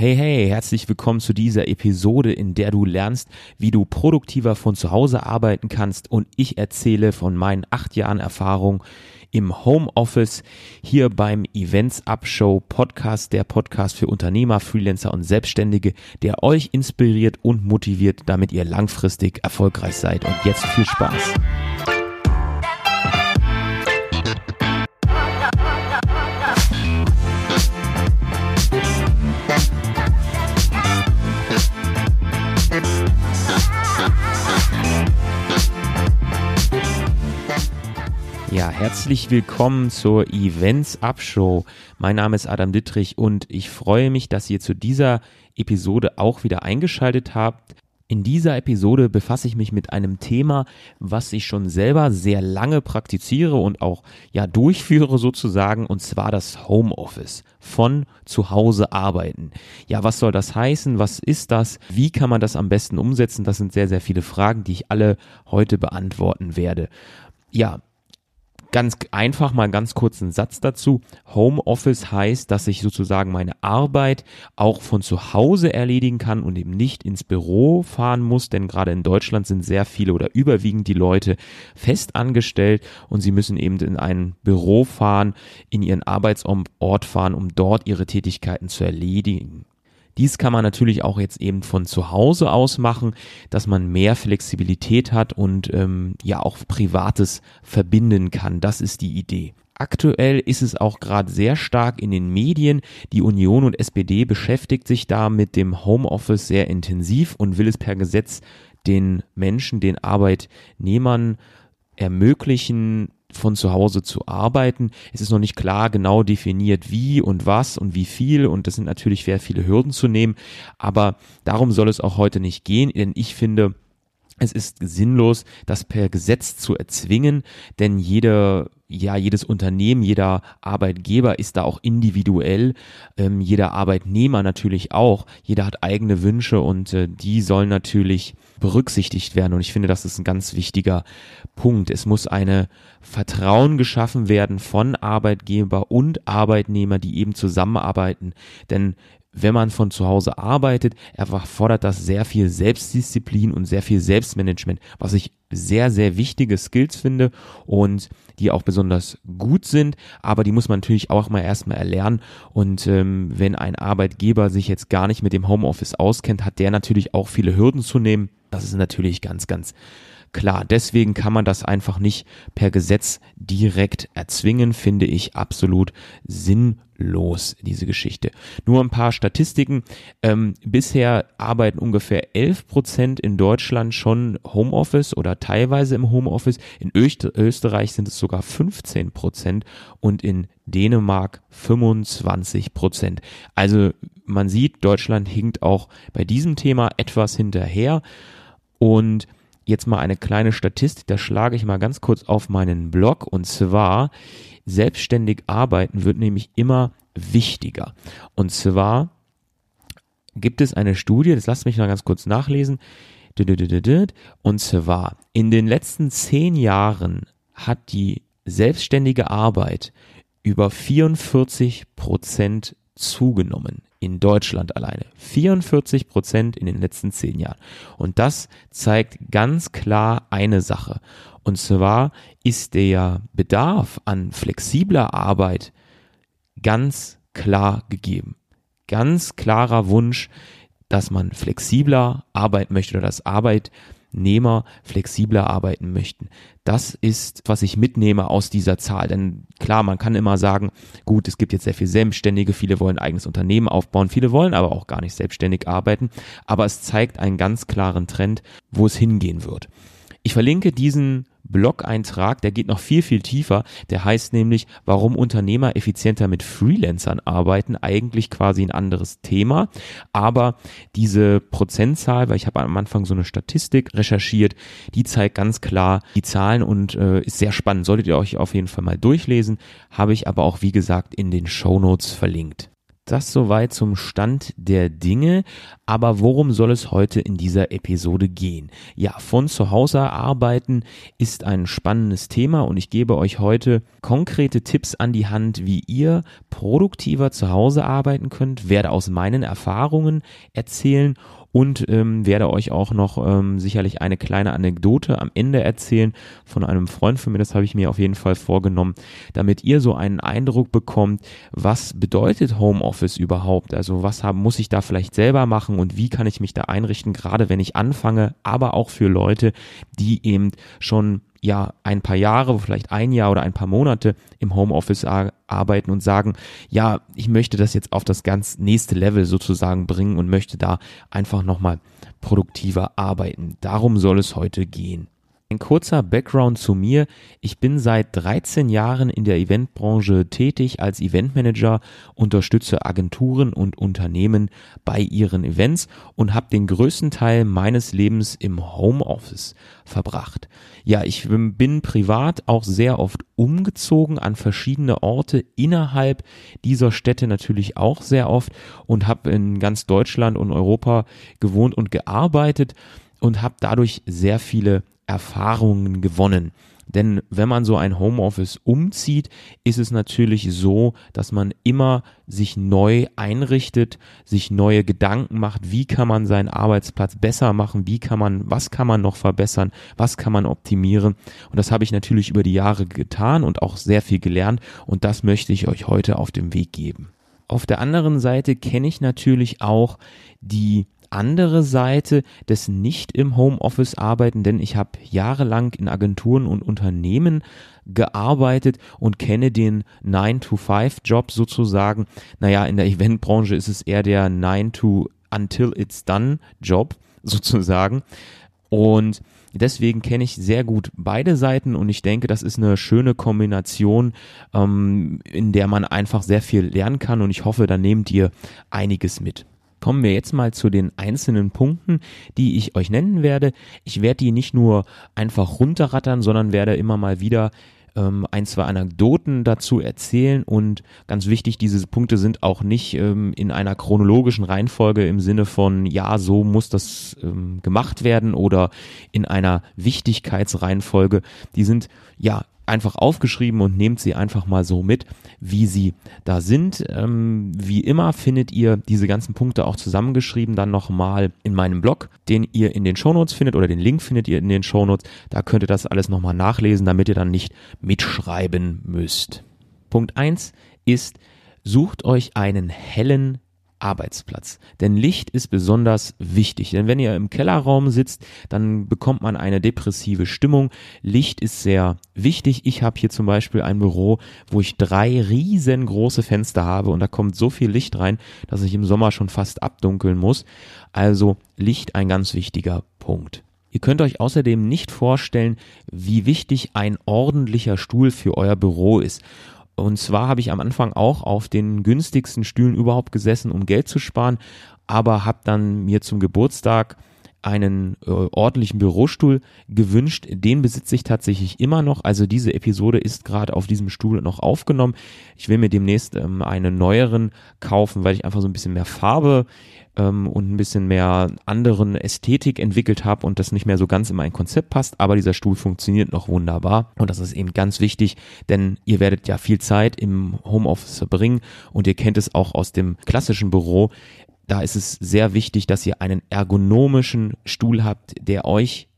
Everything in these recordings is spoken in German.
Hey, hey, herzlich willkommen zu dieser Episode, in der du lernst, wie du produktiver von zu Hause arbeiten kannst und ich erzähle von meinen acht Jahren Erfahrung im Homeoffice hier beim Events Up Show Podcast, der Podcast für Unternehmer, Freelancer und Selbstständige, der euch inspiriert und motiviert, damit ihr langfristig erfolgreich seid. Und jetzt viel Spaß. Herzlich willkommen zur Events Up Show. Mein Name ist Adam Dittrich und ich freue mich, dass ihr zu dieser Episode auch wieder eingeschaltet habt. In dieser Episode befasse ich mich mit einem Thema, was ich schon selber sehr lange praktiziere und auch ja durchführe sozusagen, und zwar das Homeoffice von zu Hause arbeiten. Ja, was soll das heißen? Was ist das? Wie kann man das am besten umsetzen? Das sind sehr, sehr viele Fragen, die ich alle heute beantworten werde. Ja, Ganz einfach mal ganz kurz einen Satz dazu. Homeoffice heißt, dass ich sozusagen meine Arbeit auch von zu Hause erledigen kann und eben nicht ins Büro fahren muss, denn gerade in Deutschland sind sehr viele oder überwiegend die Leute fest angestellt und sie müssen eben in ein Büro fahren, in ihren Arbeitsort fahren, um dort ihre Tätigkeiten zu erledigen. Dies kann man natürlich auch jetzt eben von zu Hause aus machen, dass man mehr Flexibilität hat und ähm, ja auch Privates verbinden kann. Das ist die Idee. Aktuell ist es auch gerade sehr stark in den Medien. Die Union und SPD beschäftigt sich da mit dem Homeoffice sehr intensiv und will es per Gesetz den Menschen, den Arbeitnehmern ermöglichen, von zu Hause zu arbeiten. Es ist noch nicht klar genau definiert, wie und was und wie viel und das sind natürlich sehr viele Hürden zu nehmen, aber darum soll es auch heute nicht gehen, denn ich finde, es ist sinnlos, das per Gesetz zu erzwingen, denn jeder ja, jedes Unternehmen, jeder Arbeitgeber ist da auch individuell, ähm, jeder Arbeitnehmer natürlich auch. Jeder hat eigene Wünsche und äh, die sollen natürlich berücksichtigt werden. Und ich finde, das ist ein ganz wichtiger Punkt. Es muss eine Vertrauen geschaffen werden von Arbeitgeber und Arbeitnehmer, die eben zusammenarbeiten. Denn wenn man von zu Hause arbeitet, erfordert das sehr viel Selbstdisziplin und sehr viel Selbstmanagement, was ich sehr, sehr wichtige Skills finde und die auch besonders gut sind, aber die muss man natürlich auch mal erstmal erlernen. Und ähm, wenn ein Arbeitgeber sich jetzt gar nicht mit dem Homeoffice auskennt, hat der natürlich auch viele Hürden zu nehmen. Das ist natürlich ganz, ganz Klar, deswegen kann man das einfach nicht per Gesetz direkt erzwingen, finde ich absolut sinnlos, diese Geschichte. Nur ein paar Statistiken. Ähm, bisher arbeiten ungefähr 11 Prozent in Deutschland schon Homeoffice oder teilweise im Homeoffice. In Österreich sind es sogar 15 Prozent und in Dänemark 25 Prozent. Also man sieht, Deutschland hinkt auch bei diesem Thema etwas hinterher und jetzt mal eine kleine Statistik, da schlage ich mal ganz kurz auf meinen Blog und zwar selbstständig arbeiten wird nämlich immer wichtiger. Und zwar gibt es eine Studie, das lasst mich mal ganz kurz nachlesen. Und zwar in den letzten zehn Jahren hat die selbstständige Arbeit über 44 Prozent zugenommen in Deutschland alleine. 44 Prozent in den letzten zehn Jahren. Und das zeigt ganz klar eine Sache. Und zwar ist der Bedarf an flexibler Arbeit ganz klar gegeben. Ganz klarer Wunsch, dass man flexibler arbeiten möchte oder dass Arbeit Arbeitnehmer flexibler arbeiten möchten. Das ist, was ich mitnehme aus dieser Zahl. Denn klar, man kann immer sagen, gut, es gibt jetzt sehr viele Selbstständige, viele wollen ein eigenes Unternehmen aufbauen, viele wollen aber auch gar nicht selbstständig arbeiten. Aber es zeigt einen ganz klaren Trend, wo es hingehen wird. Ich verlinke diesen Blog-Eintrag, der geht noch viel, viel tiefer. Der heißt nämlich, warum Unternehmer effizienter mit Freelancern arbeiten. Eigentlich quasi ein anderes Thema. Aber diese Prozentzahl, weil ich habe am Anfang so eine Statistik recherchiert, die zeigt ganz klar die Zahlen und äh, ist sehr spannend. Solltet ihr euch auf jeden Fall mal durchlesen. Habe ich aber auch, wie gesagt, in den Show Notes verlinkt. Das soweit zum Stand der Dinge. Aber worum soll es heute in dieser Episode gehen? Ja, von zu Hause arbeiten ist ein spannendes Thema und ich gebe euch heute konkrete Tipps an die Hand, wie ihr produktiver zu Hause arbeiten könnt, werde aus meinen Erfahrungen erzählen und ähm, werde euch auch noch ähm, sicherlich eine kleine Anekdote am Ende erzählen von einem Freund von mir, das habe ich mir auf jeden Fall vorgenommen, damit ihr so einen Eindruck bekommt, was bedeutet Homeoffice überhaupt? Also was haben, muss ich da vielleicht selber machen und wie kann ich mich da einrichten, gerade wenn ich anfange, aber auch für Leute, die eben schon ja ein paar Jahre, vielleicht ein Jahr oder ein paar Monate im Homeoffice arbeiten und sagen, ja, ich möchte das jetzt auf das ganz nächste Level sozusagen bringen und möchte da einfach nochmal produktiver arbeiten. Darum soll es heute gehen. Ein kurzer Background zu mir. Ich bin seit 13 Jahren in der Eventbranche tätig als Eventmanager, unterstütze Agenturen und Unternehmen bei ihren Events und habe den größten Teil meines Lebens im Homeoffice verbracht. Ja, ich bin privat auch sehr oft umgezogen an verschiedene Orte innerhalb dieser Städte natürlich auch sehr oft und habe in ganz Deutschland und Europa gewohnt und gearbeitet und habe dadurch sehr viele Erfahrungen gewonnen. Denn wenn man so ein Homeoffice umzieht, ist es natürlich so, dass man immer sich neu einrichtet, sich neue Gedanken macht, wie kann man seinen Arbeitsplatz besser machen, wie kann man, was kann man noch verbessern, was kann man optimieren. Und das habe ich natürlich über die Jahre getan und auch sehr viel gelernt und das möchte ich euch heute auf dem Weg geben. Auf der anderen Seite kenne ich natürlich auch die andere Seite des nicht im Homeoffice arbeiten, denn ich habe jahrelang in Agenturen und Unternehmen gearbeitet und kenne den 9-to-5-Job sozusagen. Naja, in der Eventbranche ist es eher der 9-to until it's done Job sozusagen. Und deswegen kenne ich sehr gut beide Seiten und ich denke, das ist eine schöne Kombination, ähm, in der man einfach sehr viel lernen kann und ich hoffe, da nehmt ihr einiges mit. Kommen wir jetzt mal zu den einzelnen Punkten, die ich euch nennen werde. Ich werde die nicht nur einfach runterrattern, sondern werde immer mal wieder ähm, ein, zwei Anekdoten dazu erzählen und ganz wichtig, diese Punkte sind auch nicht ähm, in einer chronologischen Reihenfolge im Sinne von, ja, so muss das ähm, gemacht werden oder in einer Wichtigkeitsreihenfolge. Die sind ja einfach aufgeschrieben und nehmt sie einfach mal so mit, wie sie da sind. Ähm, wie immer findet ihr diese ganzen Punkte auch zusammengeschrieben dann nochmal in meinem Blog, den ihr in den Shownotes findet oder den Link findet ihr in den Shownotes. Da könnt ihr das alles nochmal nachlesen, damit ihr dann nicht mitschreiben müsst. Punkt eins ist, sucht euch einen hellen Arbeitsplatz. Denn Licht ist besonders wichtig. Denn wenn ihr im Kellerraum sitzt, dann bekommt man eine depressive Stimmung. Licht ist sehr wichtig. Ich habe hier zum Beispiel ein Büro, wo ich drei riesengroße Fenster habe und da kommt so viel Licht rein, dass ich im Sommer schon fast abdunkeln muss. Also Licht ein ganz wichtiger Punkt. Ihr könnt euch außerdem nicht vorstellen, wie wichtig ein ordentlicher Stuhl für euer Büro ist. Und zwar habe ich am Anfang auch auf den günstigsten Stühlen überhaupt gesessen, um Geld zu sparen, aber habe dann mir zum Geburtstag einen äh, ordentlichen Bürostuhl gewünscht. Den besitze ich tatsächlich immer noch. Also diese Episode ist gerade auf diesem Stuhl noch aufgenommen. Ich will mir demnächst ähm, einen neueren kaufen, weil ich einfach so ein bisschen mehr Farbe ähm, und ein bisschen mehr anderen Ästhetik entwickelt habe und das nicht mehr so ganz in mein Konzept passt, aber dieser Stuhl funktioniert noch wunderbar und das ist eben ganz wichtig, denn ihr werdet ja viel Zeit im Homeoffice verbringen und ihr kennt es auch aus dem klassischen Büro. Da ist es sehr wichtig, dass ihr einen ergonomischen Stuhl habt, der euch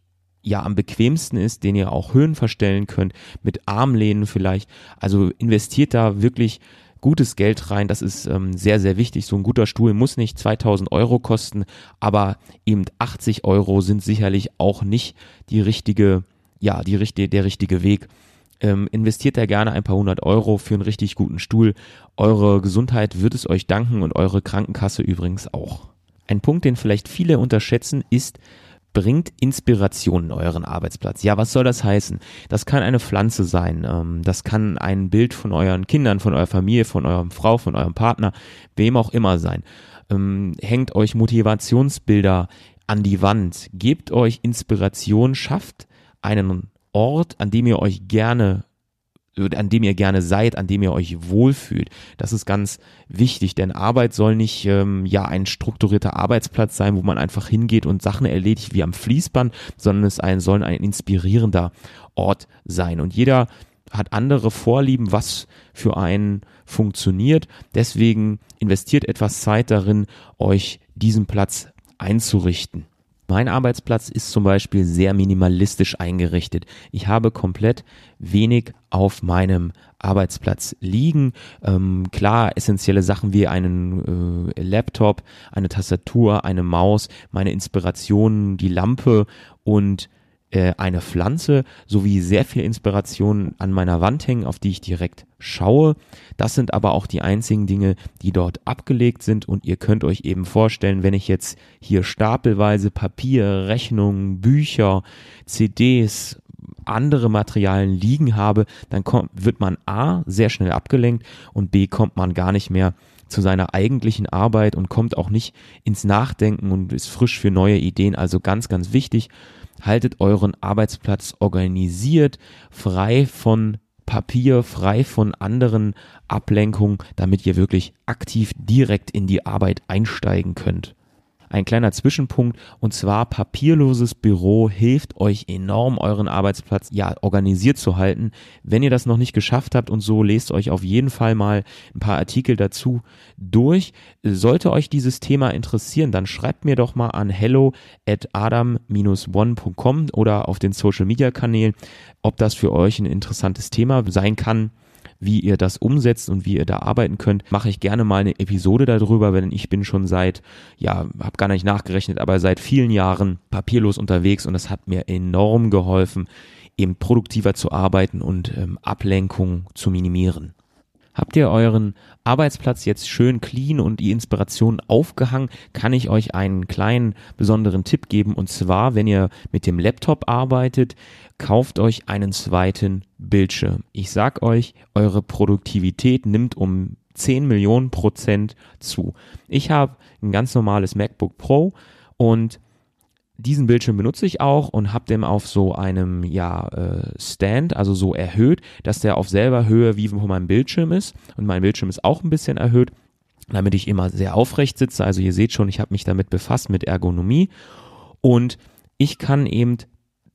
ja am bequemsten ist, den ihr auch Höhen verstellen könnt, mit Armlehnen vielleicht. Also investiert da wirklich gutes Geld rein. Das ist ähm, sehr, sehr wichtig. So ein guter Stuhl muss nicht 2000 Euro kosten, aber eben 80 Euro sind sicherlich auch nicht die richtige, ja, die der richtige Weg. Ähm, investiert da gerne ein paar hundert Euro für einen richtig guten Stuhl. Eure Gesundheit wird es euch danken und eure Krankenkasse übrigens auch. Ein Punkt, den vielleicht viele unterschätzen, ist, bringt Inspiration in euren Arbeitsplatz. Ja, was soll das heißen? Das kann eine Pflanze sein, ähm, das kann ein Bild von euren Kindern, von eurer Familie, von eurem Frau, von eurem Partner, wem auch immer sein. Ähm, hängt euch Motivationsbilder an die Wand, gebt euch Inspiration, schafft einen Ort, an dem ihr euch gerne an dem ihr gerne seid, an dem ihr euch wohlfühlt. Das ist ganz wichtig, denn Arbeit soll nicht ähm, ja ein strukturierter Arbeitsplatz sein, wo man einfach hingeht und Sachen erledigt wie am Fließband, sondern es ein, soll ein inspirierender Ort sein. Und jeder hat andere Vorlieben, was für einen funktioniert. Deswegen investiert etwas Zeit darin, euch diesen Platz einzurichten. Mein Arbeitsplatz ist zum Beispiel sehr minimalistisch eingerichtet. Ich habe komplett wenig auf meinem Arbeitsplatz liegen. Ähm, klar, essentielle Sachen wie einen äh, Laptop, eine Tastatur, eine Maus, meine Inspirationen, die Lampe und äh, eine Pflanze sowie sehr viel Inspiration an meiner Wand hängen, auf die ich direkt schaue. Das sind aber auch die einzigen Dinge, die dort abgelegt sind und ihr könnt euch eben vorstellen, wenn ich jetzt hier stapelweise Papier, Rechnungen, Bücher, CDs, andere Materialien liegen habe, dann kommt, wird man A sehr schnell abgelenkt und B kommt man gar nicht mehr zu seiner eigentlichen Arbeit und kommt auch nicht ins Nachdenken und ist frisch für neue Ideen. Also ganz, ganz wichtig haltet euren Arbeitsplatz organisiert, frei von Papier, frei von anderen Ablenkungen, damit ihr wirklich aktiv direkt in die Arbeit einsteigen könnt ein kleiner Zwischenpunkt und zwar papierloses Büro hilft euch enorm euren Arbeitsplatz ja organisiert zu halten. Wenn ihr das noch nicht geschafft habt und so lest euch auf jeden Fall mal ein paar Artikel dazu durch. Sollte euch dieses Thema interessieren, dann schreibt mir doch mal an hello at adam-one.com oder auf den Social Media Kanälen, ob das für euch ein interessantes Thema sein kann wie ihr das umsetzt und wie ihr da arbeiten könnt, mache ich gerne mal eine Episode darüber, denn ich bin schon seit, ja, habe gar nicht nachgerechnet, aber seit vielen Jahren papierlos unterwegs und das hat mir enorm geholfen, eben produktiver zu arbeiten und ähm, Ablenkung zu minimieren. Habt ihr euren Arbeitsplatz jetzt schön clean und die Inspiration aufgehangen, kann ich euch einen kleinen besonderen Tipp geben. Und zwar, wenn ihr mit dem Laptop arbeitet, kauft euch einen zweiten Bildschirm. Ich sag euch, eure Produktivität nimmt um 10 Millionen Prozent zu. Ich habe ein ganz normales MacBook Pro und diesen Bildschirm benutze ich auch und habe den auf so einem ja äh, Stand, also so erhöht, dass der auf selber Höhe wie von meinem Bildschirm ist und mein Bildschirm ist auch ein bisschen erhöht, damit ich immer sehr aufrecht sitze. Also ihr seht schon, ich habe mich damit befasst mit Ergonomie und ich kann eben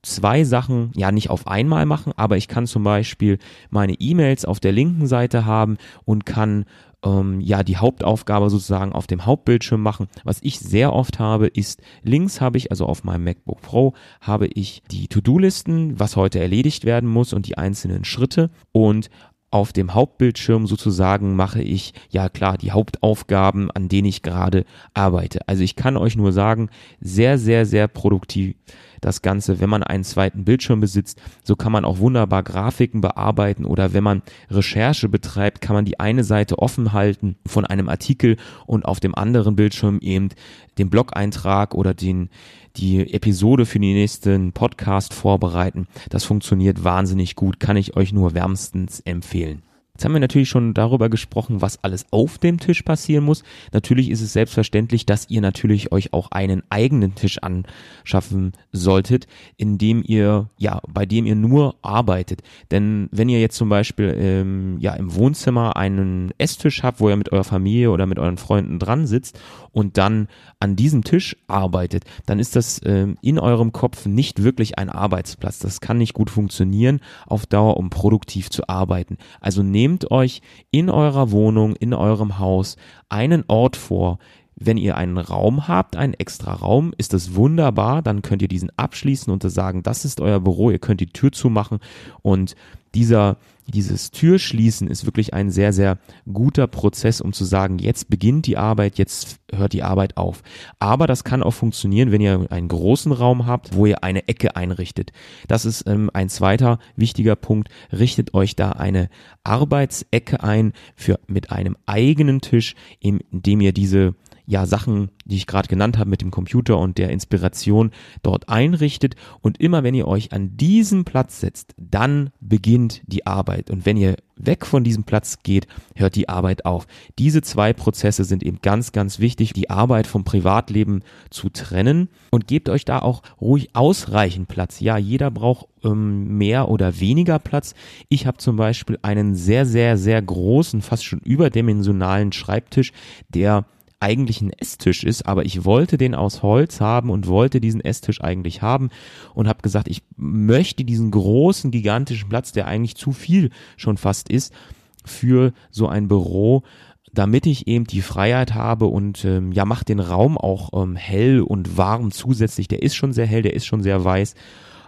zwei Sachen, ja nicht auf einmal machen, aber ich kann zum Beispiel meine E-Mails auf der linken Seite haben und kann ähm, ja die Hauptaufgabe sozusagen auf dem Hauptbildschirm machen. Was ich sehr oft habe, ist links habe ich, also auf meinem MacBook Pro, habe ich die To-Do-Listen, was heute erledigt werden muss und die einzelnen Schritte und auf dem Hauptbildschirm sozusagen mache ich ja klar die Hauptaufgaben, an denen ich gerade arbeite. Also ich kann euch nur sagen, sehr, sehr, sehr produktiv das Ganze, wenn man einen zweiten Bildschirm besitzt. So kann man auch wunderbar Grafiken bearbeiten oder wenn man Recherche betreibt, kann man die eine Seite offen halten von einem Artikel und auf dem anderen Bildschirm eben den Blog-Eintrag oder den, die Episode für den nächsten Podcast vorbereiten. Das funktioniert wahnsinnig gut, kann ich euch nur wärmstens empfehlen. Jetzt haben wir natürlich schon darüber gesprochen, was alles auf dem Tisch passieren muss. Natürlich ist es selbstverständlich, dass ihr natürlich euch auch einen eigenen Tisch anschaffen solltet, in dem ihr, ja, bei dem ihr nur arbeitet. Denn wenn ihr jetzt zum Beispiel ähm, ja im Wohnzimmer einen Esstisch habt, wo ihr mit eurer Familie oder mit euren Freunden dran sitzt und dann an diesem Tisch arbeitet, dann ist das ähm, in eurem Kopf nicht wirklich ein Arbeitsplatz. Das kann nicht gut funktionieren auf Dauer, um produktiv zu arbeiten. Also nehmt nehmt euch in eurer Wohnung, in eurem Haus einen Ort vor, wenn ihr einen Raum habt, einen extra Raum, ist das wunderbar. Dann könnt ihr diesen abschließen und sagen, das ist euer Büro. Ihr könnt die Tür zumachen und dieser, dieses Türschließen ist wirklich ein sehr, sehr guter Prozess, um zu sagen, jetzt beginnt die Arbeit, jetzt hört die Arbeit auf. Aber das kann auch funktionieren, wenn ihr einen großen Raum habt, wo ihr eine Ecke einrichtet. Das ist ähm, ein zweiter wichtiger Punkt. Richtet euch da eine Arbeitsecke ein für, mit einem eigenen Tisch, in dem ihr diese ja Sachen, die ich gerade genannt habe mit dem Computer und der Inspiration dort einrichtet und immer wenn ihr euch an diesen Platz setzt, dann beginnt die Arbeit und wenn ihr weg von diesem Platz geht, hört die Arbeit auf. Diese zwei Prozesse sind eben ganz, ganz wichtig, die Arbeit vom Privatleben zu trennen und gebt euch da auch ruhig ausreichend Platz. Ja, jeder braucht ähm, mehr oder weniger Platz. Ich habe zum Beispiel einen sehr, sehr, sehr großen, fast schon überdimensionalen Schreibtisch, der eigentlich ein Esstisch ist, aber ich wollte den aus Holz haben und wollte diesen Esstisch eigentlich haben und habe gesagt, ich möchte diesen großen, gigantischen Platz, der eigentlich zu viel schon fast ist, für so ein Büro, damit ich eben die Freiheit habe und ähm, ja, macht den Raum auch ähm, hell und warm zusätzlich. Der ist schon sehr hell, der ist schon sehr weiß,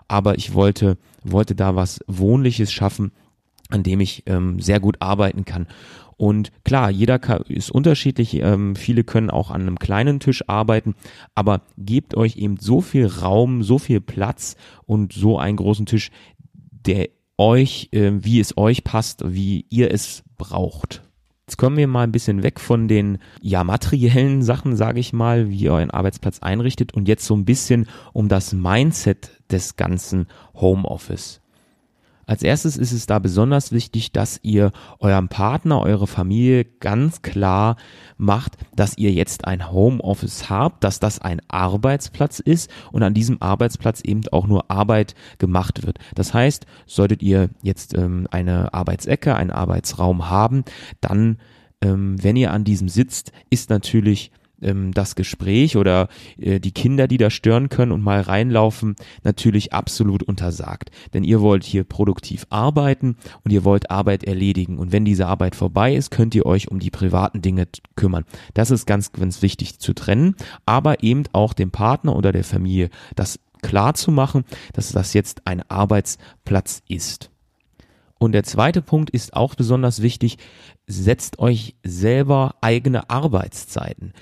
aber ich wollte, wollte da was Wohnliches schaffen, an dem ich ähm, sehr gut arbeiten kann. Und klar, jeder ist unterschiedlich. Ähm, viele können auch an einem kleinen Tisch arbeiten, aber gebt euch eben so viel Raum, so viel Platz und so einen großen Tisch, der euch, äh, wie es euch passt, wie ihr es braucht. Jetzt kommen wir mal ein bisschen weg von den ja materiellen Sachen, sage ich mal, wie ihr euren Arbeitsplatz einrichtet und jetzt so ein bisschen um das Mindset des ganzen Homeoffice. Als erstes ist es da besonders wichtig, dass ihr eurem Partner, eure Familie ganz klar macht, dass ihr jetzt ein Homeoffice habt, dass das ein Arbeitsplatz ist und an diesem Arbeitsplatz eben auch nur Arbeit gemacht wird. Das heißt, solltet ihr jetzt ähm, eine Arbeitsecke, einen Arbeitsraum haben, dann ähm, wenn ihr an diesem sitzt, ist natürlich ähm, das Gespräch oder äh, die Kinder, die da stören können und mal reinlaufen, natürlich absolut untersagt. Denn ihr wollt hier produktiv arbeiten und ihr wollt Arbeit erledigen. Und wenn diese Arbeit vorbei ist, könnt ihr euch um die privaten Dinge kümmern. Das ist ganz, ganz wichtig zu trennen, aber eben auch dem Partner oder der Familie das klar zu machen, dass das jetzt ein Arbeitsplatz ist. Und der zweite Punkt ist auch besonders wichtig, setzt euch selber eigene Arbeitszeiten.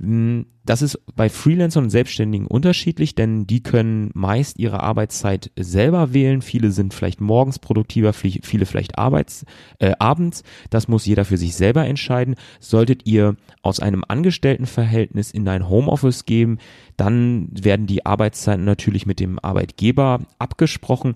Hm, das ist bei Freelancern und Selbstständigen unterschiedlich, denn die können meist ihre Arbeitszeit selber wählen. Viele sind vielleicht morgens produktiver, viele vielleicht arbeits, äh, abends. Das muss jeder für sich selber entscheiden. Solltet ihr aus einem Angestelltenverhältnis in ein Homeoffice gehen, dann werden die Arbeitszeiten natürlich mit dem Arbeitgeber abgesprochen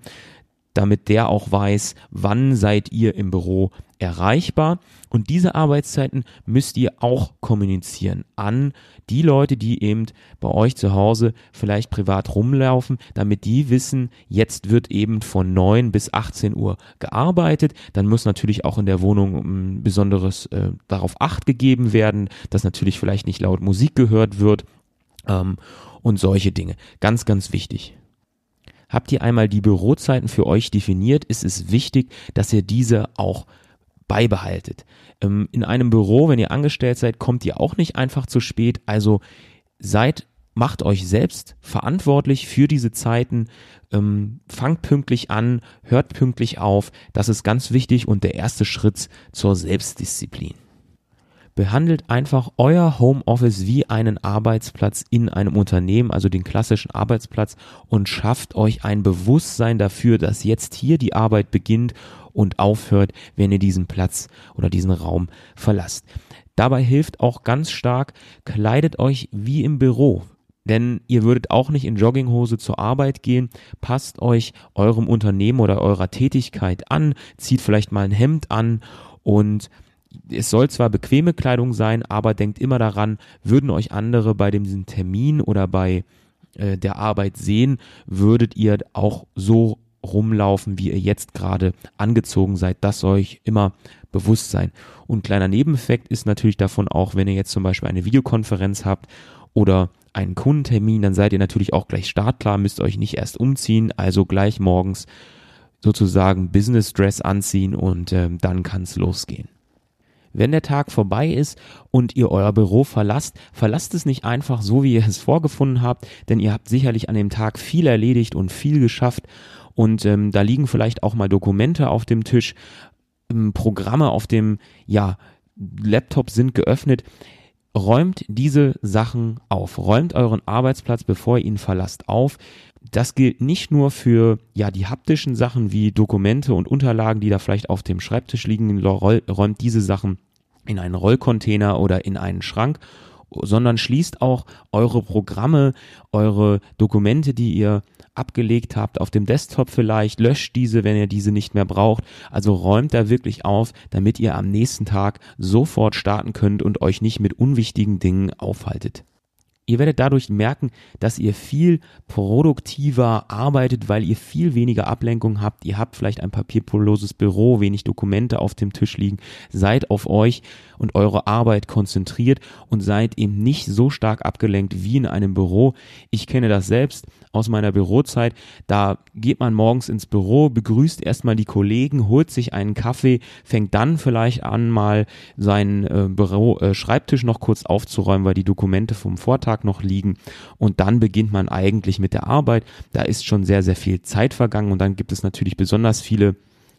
damit der auch weiß, wann seid ihr im Büro erreichbar. Und diese Arbeitszeiten müsst ihr auch kommunizieren an die Leute, die eben bei euch zu Hause vielleicht privat rumlaufen, damit die wissen, jetzt wird eben von 9 bis 18 Uhr gearbeitet. Dann muss natürlich auch in der Wohnung ein besonderes äh, darauf Acht gegeben werden, dass natürlich vielleicht nicht laut Musik gehört wird ähm, und solche Dinge. Ganz, ganz wichtig. Habt ihr einmal die Bürozeiten für euch definiert, ist es wichtig, dass ihr diese auch beibehaltet. Ähm, in einem Büro, wenn ihr angestellt seid, kommt ihr auch nicht einfach zu spät. Also seid, macht euch selbst verantwortlich für diese Zeiten. Ähm, fangt pünktlich an, hört pünktlich auf. Das ist ganz wichtig und der erste Schritt zur Selbstdisziplin. Behandelt einfach euer Homeoffice wie einen Arbeitsplatz in einem Unternehmen, also den klassischen Arbeitsplatz und schafft euch ein Bewusstsein dafür, dass jetzt hier die Arbeit beginnt und aufhört, wenn ihr diesen Platz oder diesen Raum verlasst. Dabei hilft auch ganz stark, kleidet euch wie im Büro. Denn ihr würdet auch nicht in Jogginghose zur Arbeit gehen. Passt euch eurem Unternehmen oder eurer Tätigkeit an, zieht vielleicht mal ein Hemd an und es soll zwar bequeme Kleidung sein, aber denkt immer daran, würden euch andere bei dem Termin oder bei äh, der Arbeit sehen, würdet ihr auch so rumlaufen, wie ihr jetzt gerade angezogen seid. Das soll euch immer bewusst sein. Und kleiner Nebeneffekt ist natürlich davon auch, wenn ihr jetzt zum Beispiel eine Videokonferenz habt oder einen Kundentermin, dann seid ihr natürlich auch gleich startklar, müsst euch nicht erst umziehen, also gleich morgens sozusagen Business Dress anziehen und äh, dann kann es losgehen. Wenn der Tag vorbei ist und ihr euer Büro verlasst, verlasst es nicht einfach so, wie ihr es vorgefunden habt, denn ihr habt sicherlich an dem Tag viel erledigt und viel geschafft und ähm, da liegen vielleicht auch mal Dokumente auf dem Tisch, ähm, Programme auf dem ja Laptop sind geöffnet. Räumt diese Sachen auf, räumt euren Arbeitsplatz, bevor ihr ihn verlasst, auf. Das gilt nicht nur für ja die haptischen Sachen wie Dokumente und Unterlagen, die da vielleicht auf dem Schreibtisch liegen, räumt diese Sachen in einen Rollcontainer oder in einen Schrank sondern schließt auch eure Programme, eure Dokumente, die ihr abgelegt habt auf dem Desktop vielleicht, löscht diese, wenn ihr diese nicht mehr braucht. Also räumt da wirklich auf, damit ihr am nächsten Tag sofort starten könnt und euch nicht mit unwichtigen Dingen aufhaltet. Ihr werdet dadurch merken, dass ihr viel produktiver arbeitet, weil ihr viel weniger Ablenkung habt. Ihr habt vielleicht ein papierloses Büro, wenig Dokumente auf dem Tisch liegen. Seid auf euch und eure Arbeit konzentriert und seid eben nicht so stark abgelenkt wie in einem Büro. Ich kenne das selbst aus meiner Bürozeit. Da geht man morgens ins Büro, begrüßt erstmal die Kollegen, holt sich einen Kaffee, fängt dann vielleicht an, mal seinen äh, Büro, äh, Schreibtisch noch kurz aufzuräumen, weil die Dokumente vom Vortag noch liegen. Und dann beginnt man eigentlich mit der Arbeit. Da ist schon sehr, sehr viel Zeit vergangen und dann gibt es natürlich besonders viele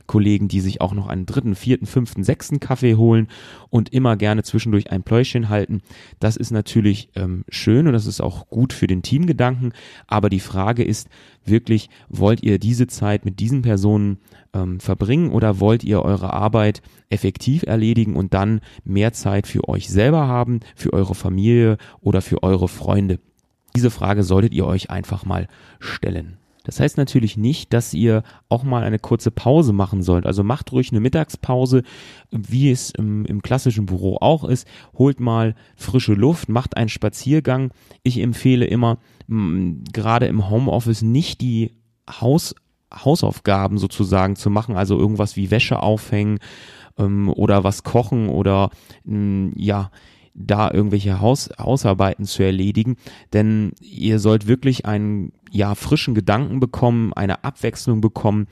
Kollegen, die sich auch noch einen dritten, vierten, fünften, sechsten Kaffee holen und immer gerne zwischendurch ein Pläuschen halten. Das ist natürlich ähm, schön und das ist auch gut für den Teamgedanken. Aber die Frage ist wirklich, wollt ihr diese Zeit mit diesen Personen ähm, verbringen oder wollt ihr eure Arbeit effektiv erledigen und dann mehr Zeit für euch selber haben, für eure Familie oder für eure Freunde? Diese Frage solltet ihr euch einfach mal stellen. Das heißt natürlich nicht, dass ihr auch mal eine kurze Pause machen sollt. Also macht ruhig eine Mittagspause, wie es im, im, klassischen Büro auch ist. Holt mal frische Luft, macht einen Spaziergang. Ich empfehle immer, gerade im Homeoffice nicht die Haus, Hausaufgaben sozusagen zu machen, also irgendwas wie Wäsche aufhängen ähm, oder was kochen oder mh, ja, da irgendwelche Haus, Hausarbeiten zu erledigen, denn ihr sollt wirklich einen ja frischen Gedanken bekommen, eine Abwechslung bekommen.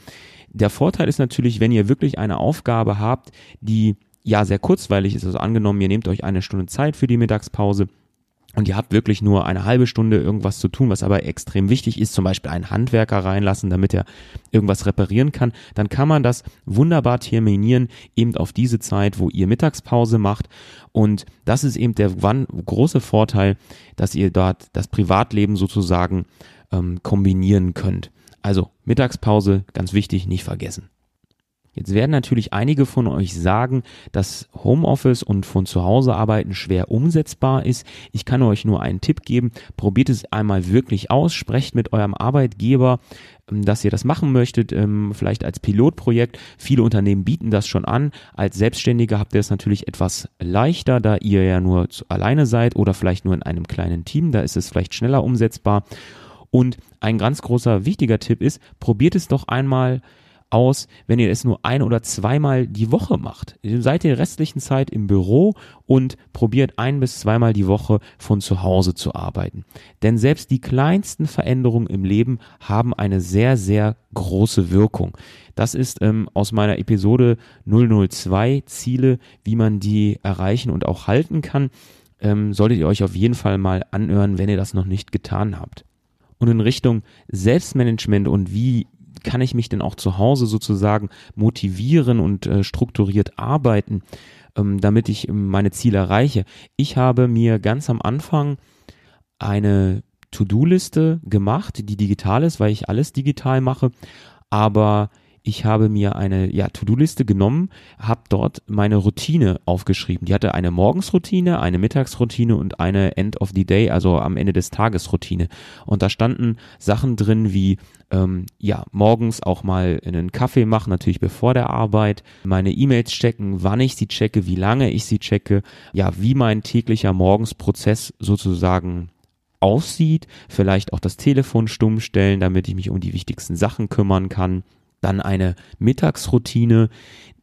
Der Vorteil ist natürlich, wenn ihr wirklich eine Aufgabe habt, die ja sehr kurzweilig ist, also angenommen, ihr nehmt euch eine Stunde Zeit für die Mittagspause, und ihr habt wirklich nur eine halbe Stunde irgendwas zu tun, was aber extrem wichtig ist, zum Beispiel einen Handwerker reinlassen, damit er irgendwas reparieren kann, dann kann man das wunderbar terminieren, eben auf diese Zeit, wo ihr Mittagspause macht. Und das ist eben der große Vorteil, dass ihr dort das Privatleben sozusagen ähm, kombinieren könnt. Also Mittagspause, ganz wichtig, nicht vergessen. Jetzt werden natürlich einige von euch sagen, dass Homeoffice und von zu Hause arbeiten schwer umsetzbar ist. Ich kann euch nur einen Tipp geben. Probiert es einmal wirklich aus. Sprecht mit eurem Arbeitgeber, ähm, dass ihr das machen möchtet, ähm, vielleicht als Pilotprojekt. Viele Unternehmen bieten das schon an. Als Selbstständiger habt ihr es natürlich etwas leichter, da ihr ja nur alleine seid oder vielleicht nur in einem kleinen Team. Da ist es vielleicht schneller umsetzbar. Und ein ganz großer wichtiger Tipp ist, probiert es doch einmal aus, wenn ihr es nur ein oder zweimal die Woche macht. Seid ihr restlichen Zeit im Büro und probiert ein bis zweimal die Woche von zu Hause zu arbeiten. Denn selbst die kleinsten Veränderungen im Leben haben eine sehr, sehr große Wirkung. Das ist ähm, aus meiner Episode 002 Ziele, wie man die erreichen und auch halten kann. Ähm, solltet ihr euch auf jeden Fall mal anhören, wenn ihr das noch nicht getan habt. Und in Richtung Selbstmanagement und wie kann ich mich denn auch zu Hause sozusagen motivieren und äh, strukturiert arbeiten, ähm, damit ich ähm, meine Ziele erreiche. Ich habe mir ganz am Anfang eine To-Do-Liste gemacht, die digital ist, weil ich alles digital mache, aber ich habe mir eine ja, To-Do-Liste genommen, habe dort meine Routine aufgeschrieben. Die hatte eine Morgensroutine, eine Mittagsroutine und eine End of the Day, also am Ende des Tages Routine. Und da standen Sachen drin wie ähm, ja morgens auch mal einen Kaffee machen, natürlich bevor der Arbeit, meine E-Mails checken, wann ich sie checke, wie lange ich sie checke, ja wie mein täglicher Morgensprozess sozusagen aussieht, vielleicht auch das Telefon stumm stellen, damit ich mich um die wichtigsten Sachen kümmern kann dann eine Mittagsroutine,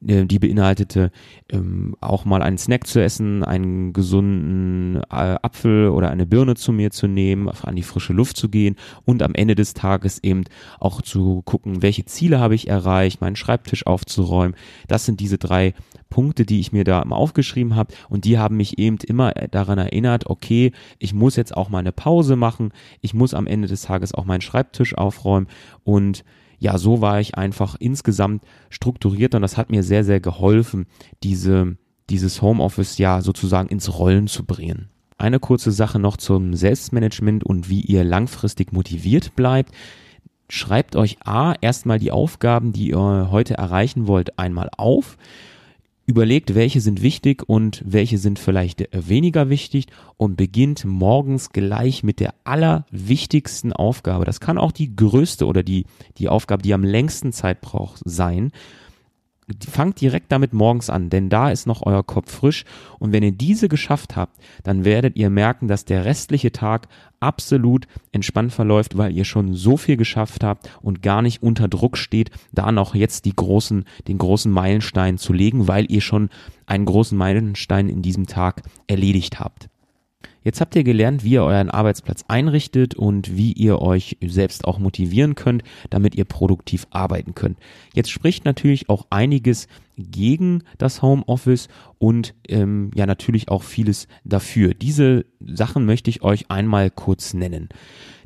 äh, die beinhaltete ähm, auch mal einen Snack zu essen, einen gesunden äh, Apfel oder eine Birne zu mir zu nehmen, an die frische Luft zu gehen und am Ende des Tages eben auch zu gucken, welche Ziele habe ich erreicht, meinen Schreibtisch aufzuräumen. Das sind diese drei Punkte, die ich mir da aufgeschrieben habe und die haben mich eben immer daran erinnert, okay, ich muss jetzt auch mal eine Pause machen, ich muss am Ende des Tages auch meinen Schreibtisch aufräumen und ja, so war ich einfach insgesamt strukturiert und das hat mir sehr, sehr geholfen, diese, dieses Homeoffice ja sozusagen ins Rollen zu bringen. Eine kurze Sache noch zum Selbstmanagement und wie ihr langfristig motiviert bleibt. Schreibt euch A erstmal die Aufgaben, die ihr heute erreichen wollt, einmal auf Überlegt, welche sind wichtig und welche sind vielleicht weniger wichtig und beginnt morgens gleich mit der allerwichtigsten Aufgabe. Das kann auch die größte oder die, die Aufgabe, die am längsten Zeit braucht, sein fangt direkt damit morgens an, denn da ist noch euer Kopf frisch und wenn ihr diese geschafft habt, dann werdet ihr merken, dass der restliche Tag absolut entspannt verläuft, weil ihr schon so viel geschafft habt und gar nicht unter Druck steht, da noch jetzt die großen, den großen Meilenstein zu legen, weil ihr schon einen großen Meilenstein in diesem Tag erledigt habt. Jetzt habt ihr gelernt, wie ihr euren Arbeitsplatz einrichtet und wie ihr euch selbst auch motivieren könnt, damit ihr produktiv arbeiten könnt. Jetzt spricht natürlich auch einiges gegen das Homeoffice und ähm, ja natürlich auch vieles dafür. Diese Sachen möchte ich euch einmal kurz nennen.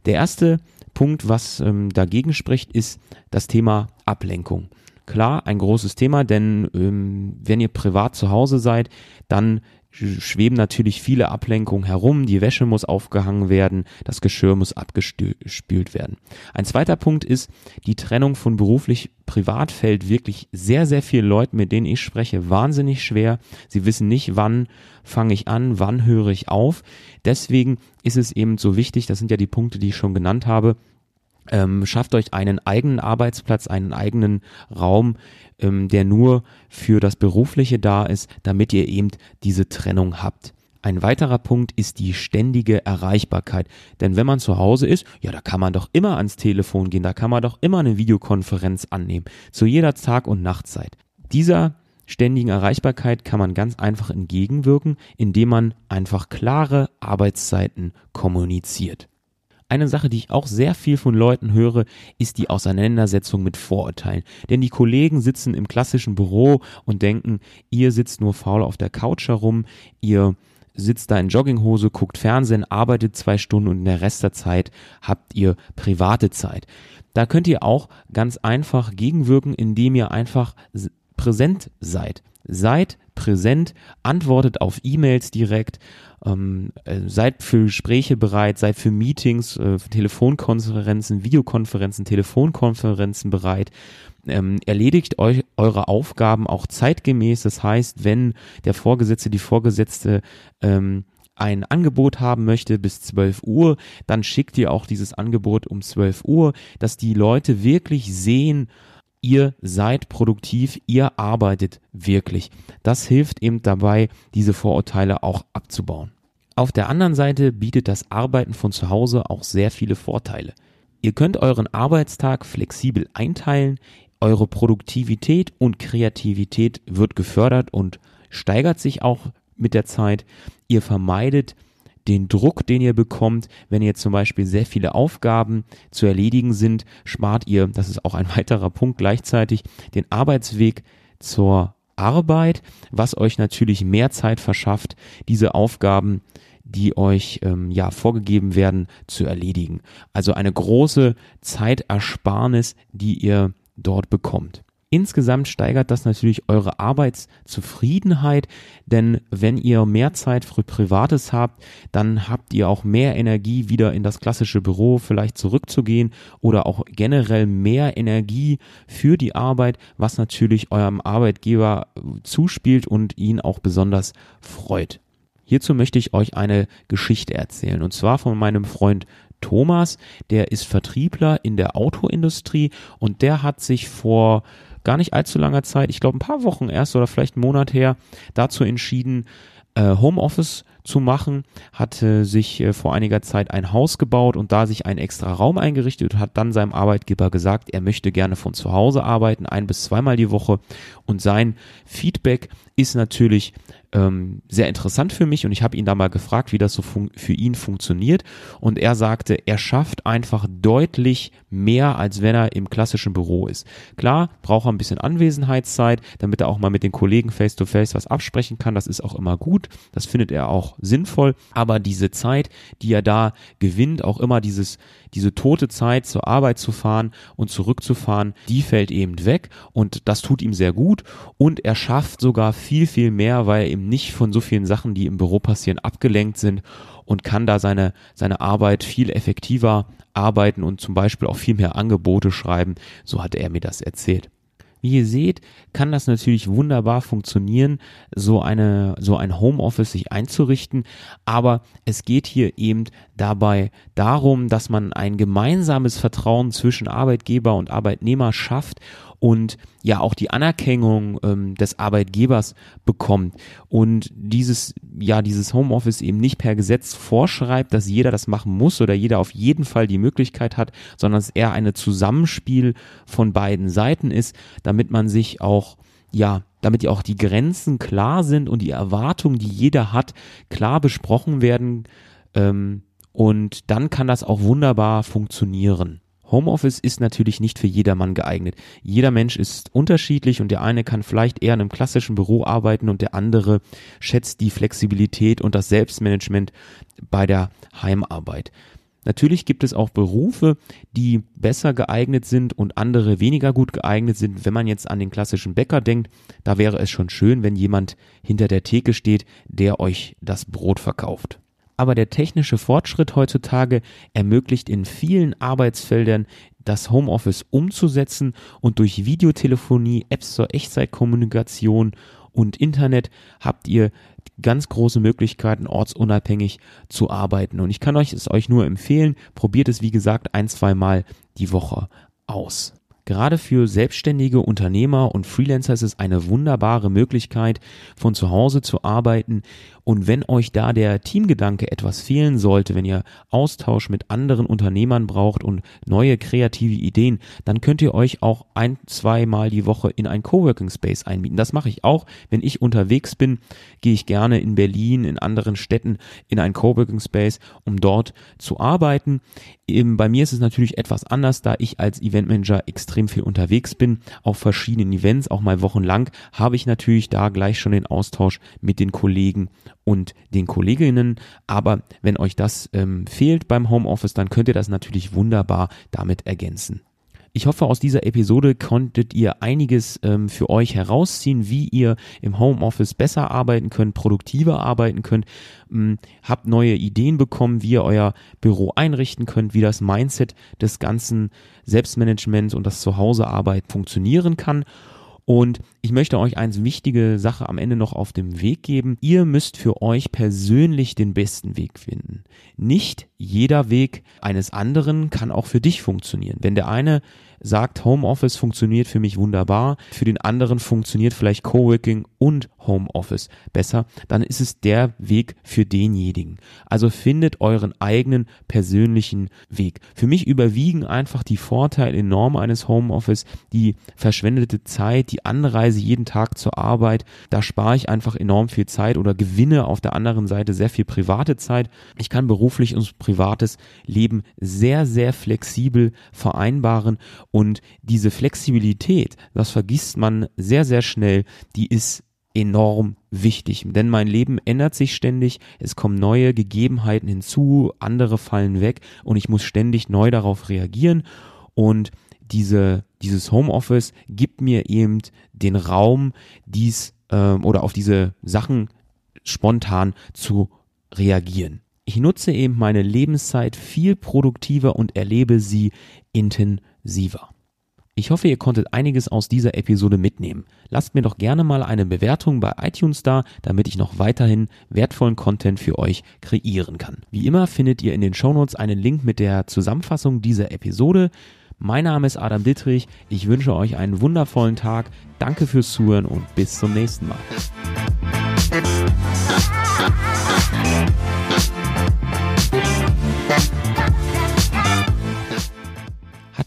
Der erste Punkt, was ähm, dagegen spricht, ist das Thema Ablenkung. Klar, ein großes Thema, denn ähm, wenn ihr privat zu Hause seid, dann schweben natürlich viele Ablenkungen herum, die Wäsche muss aufgehangen werden, das Geschirr muss abgespült werden. Ein zweiter Punkt ist, die Trennung von beruflich privat fällt wirklich sehr, sehr vielen Leuten, mit denen ich spreche, wahnsinnig schwer. Sie wissen nicht, wann fange ich an, wann höre ich auf. Deswegen ist es eben so wichtig, das sind ja die Punkte, die ich schon genannt habe, ähm, schafft euch einen eigenen Arbeitsplatz, einen eigenen Raum, ähm, der nur für das Berufliche da ist, damit ihr eben diese Trennung habt. Ein weiterer Punkt ist die ständige Erreichbarkeit. Denn wenn man zu Hause ist, ja, da kann man doch immer ans Telefon gehen, da kann man doch immer eine Videokonferenz annehmen, zu jeder Tag- und Nachtzeit. Dieser ständigen Erreichbarkeit kann man ganz einfach entgegenwirken, indem man einfach klare Arbeitszeiten kommuniziert. Eine Sache, die ich auch sehr viel von Leuten höre, ist die Auseinandersetzung mit Vorurteilen. Denn die Kollegen sitzen im klassischen Büro und denken, ihr sitzt nur faul auf der Couch herum, ihr sitzt da in Jogginghose, guckt Fernsehen, arbeitet zwei Stunden und in der Rest der Zeit habt ihr private Zeit. Da könnt ihr auch ganz einfach gegenwirken, indem ihr einfach präsent seid. Seid präsent, antwortet auf E-Mails direkt, ähm, äh, seid für Gespräche bereit, seid für Meetings, äh, Telefonkonferenzen, Videokonferenzen, Telefonkonferenzen bereit. Ähm, erledigt euch eure Aufgaben auch zeitgemäß. Das heißt, wenn der Vorgesetzte, die Vorgesetzte ähm, ein Angebot haben möchte bis 12 Uhr, dann schickt ihr auch dieses Angebot um 12 Uhr, dass die Leute wirklich sehen, ihr seid produktiv, ihr arbeitet wirklich. Das hilft eben dabei, diese Vorurteile auch abzubauen. Auf der anderen Seite bietet das Arbeiten von zu Hause auch sehr viele Vorteile. Ihr könnt euren Arbeitstag flexibel einteilen, eure Produktivität und Kreativität wird gefördert und steigert sich auch mit der Zeit. Ihr vermeidet den Druck, den ihr bekommt, wenn ihr zum Beispiel sehr viele Aufgaben zu erledigen sind, spart ihr, das ist auch ein weiterer Punkt gleichzeitig, den Arbeitsweg zur Arbeit, was euch natürlich mehr Zeit verschafft, diese Aufgaben, die euch ähm, ja vorgegeben werden, zu erledigen. Also eine große Zeitersparnis, die ihr dort bekommt. Insgesamt steigert das natürlich eure Arbeitszufriedenheit, denn wenn ihr mehr Zeit für Privates habt, dann habt ihr auch mehr Energie, wieder in das klassische Büro vielleicht zurückzugehen oder auch generell mehr Energie für die Arbeit, was natürlich eurem Arbeitgeber zuspielt und ihn auch besonders freut. Hierzu möchte ich euch eine Geschichte erzählen und zwar von meinem Freund Thomas, der ist Vertriebler in der Autoindustrie und der hat sich vor gar nicht allzu langer Zeit, ich glaube ein paar Wochen erst oder vielleicht einen Monat her, dazu entschieden, äh, Homeoffice zu machen, hatte sich äh, vor einiger Zeit ein Haus gebaut und da sich ein extra Raum eingerichtet und hat dann seinem Arbeitgeber gesagt, er möchte gerne von zu Hause arbeiten, ein bis zweimal die Woche. Und sein Feedback ist natürlich ähm, sehr interessant für mich und ich habe ihn da mal gefragt, wie das so für ihn funktioniert. Und er sagte, er schafft einfach deutlich mehr, als wenn er im klassischen Büro ist. Klar, braucht er ein bisschen Anwesenheitszeit, damit er auch mal mit den Kollegen face to face was absprechen kann, das ist auch immer gut, das findet er auch sinnvoll, aber diese Zeit, die er da gewinnt, auch immer dieses diese tote Zeit zur Arbeit zu fahren und zurückzufahren, die fällt eben weg. Und das tut ihm sehr gut. Und er schafft sogar viel, viel mehr, weil er eben nicht von so vielen Sachen, die im Büro passieren, abgelenkt sind und kann da seine, seine Arbeit viel effektiver arbeiten und zum Beispiel auch viel mehr Angebote schreiben. So hatte er mir das erzählt. Wie ihr seht, kann das natürlich wunderbar funktionieren, so eine, so ein Homeoffice sich einzurichten. Aber es geht hier eben dabei darum, dass man ein gemeinsames Vertrauen zwischen Arbeitgeber und Arbeitnehmer schafft und ja auch die Anerkennung ähm, des Arbeitgebers bekommt und dieses ja dieses Homeoffice eben nicht per Gesetz vorschreibt, dass jeder das machen muss oder jeder auf jeden Fall die Möglichkeit hat, sondern es eher eine Zusammenspiel von beiden Seiten ist, damit man sich auch ja, damit ja auch die Grenzen klar sind und die Erwartungen, die jeder hat, klar besprochen werden ähm, und dann kann das auch wunderbar funktionieren. Homeoffice ist natürlich nicht für jedermann geeignet. Jeder Mensch ist unterschiedlich und der eine kann vielleicht eher in einem klassischen Büro arbeiten und der andere schätzt die Flexibilität und das Selbstmanagement bei der Heimarbeit. Natürlich gibt es auch Berufe, die besser geeignet sind und andere weniger gut geeignet sind. Wenn man jetzt an den klassischen Bäcker denkt, da wäre es schon schön, wenn jemand hinter der Theke steht, der euch das Brot verkauft aber der technische Fortschritt heutzutage ermöglicht in vielen Arbeitsfeldern das Homeoffice umzusetzen und durch Videotelefonie, Apps zur Echtzeitkommunikation und Internet habt ihr ganz große Möglichkeiten, ortsunabhängig zu arbeiten. Und ich kann euch es euch nur empfehlen, probiert es wie gesagt ein, zwei Mal die Woche aus. Gerade für selbstständige Unternehmer und Freelancer ist es eine wunderbare Möglichkeit, von zu Hause zu arbeiten. Und wenn euch da der Teamgedanke etwas fehlen sollte, wenn ihr Austausch mit anderen Unternehmern braucht und neue kreative Ideen, dann könnt ihr euch auch ein, zwei Mal die Woche in ein Coworking Space einmieten. Das mache ich auch. Wenn ich unterwegs bin, gehe ich gerne in Berlin, in anderen Städten in ein Coworking Space, um dort zu arbeiten. Bei mir ist es natürlich etwas anders, da ich als Eventmanager extrem viel unterwegs bin, auf verschiedenen Events, auch mal wochenlang, habe ich natürlich da gleich schon den Austausch mit den Kollegen und den Kolleginnen. Aber wenn euch das ähm, fehlt beim Homeoffice, dann könnt ihr das natürlich wunderbar damit ergänzen. Ich hoffe, aus dieser Episode konntet ihr einiges ähm, für euch herausziehen, wie ihr im Homeoffice besser arbeiten könnt, produktiver arbeiten könnt, ähm, habt neue Ideen bekommen, wie ihr euer Büro einrichten könnt, wie das Mindset des ganzen Selbstmanagements und das Zuhausearbeit funktionieren kann. Und ich möchte euch eine wichtige Sache am Ende noch auf dem Weg geben. Ihr müsst für euch persönlich den besten Weg finden. Nicht jeder Weg eines anderen kann auch für dich funktionieren. Wenn der eine sagt, Homeoffice funktioniert für mich wunderbar, für den anderen funktioniert vielleicht Coworking und Homeoffice besser, dann ist es der Weg für denjenigen. Also findet euren eigenen persönlichen Weg. Für mich überwiegen einfach die Vorteile enorm eines Homeoffice, die verschwendete Zeit, die Anreise jeden Tag zur Arbeit. Da spare ich einfach enorm viel Zeit oder gewinne auf der anderen Seite sehr viel private Zeit. Ich kann beruflich und privates Leben sehr, sehr flexibel vereinbaren und diese Flexibilität, das vergisst man sehr, sehr schnell, die ist enorm wichtig, denn mein Leben ändert sich ständig, es kommen neue Gegebenheiten hinzu, andere fallen weg und ich muss ständig neu darauf reagieren und diese, dieses Homeoffice gibt mir eben den Raum, dies ähm, oder auf diese Sachen spontan zu reagieren. Ich nutze eben meine Lebenszeit viel produktiver und erlebe sie intensiver. Ich hoffe, ihr konntet einiges aus dieser Episode mitnehmen. Lasst mir doch gerne mal eine Bewertung bei iTunes da, damit ich noch weiterhin wertvollen Content für euch kreieren kann. Wie immer findet ihr in den Shownotes einen Link mit der Zusammenfassung dieser Episode. Mein Name ist Adam Dittrich. Ich wünsche euch einen wundervollen Tag. Danke fürs Zuhören und bis zum nächsten Mal.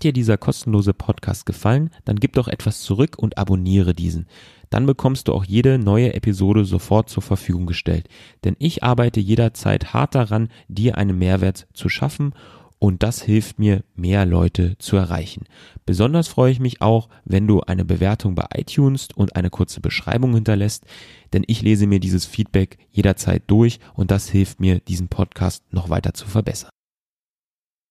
Dir dieser kostenlose Podcast gefallen, dann gib doch etwas zurück und abonniere diesen. Dann bekommst du auch jede neue Episode sofort zur Verfügung gestellt. Denn ich arbeite jederzeit hart daran, dir einen Mehrwert zu schaffen und das hilft mir, mehr Leute zu erreichen. Besonders freue ich mich auch, wenn du eine Bewertung bei iTunes und eine kurze Beschreibung hinterlässt, denn ich lese mir dieses Feedback jederzeit durch und das hilft mir, diesen Podcast noch weiter zu verbessern.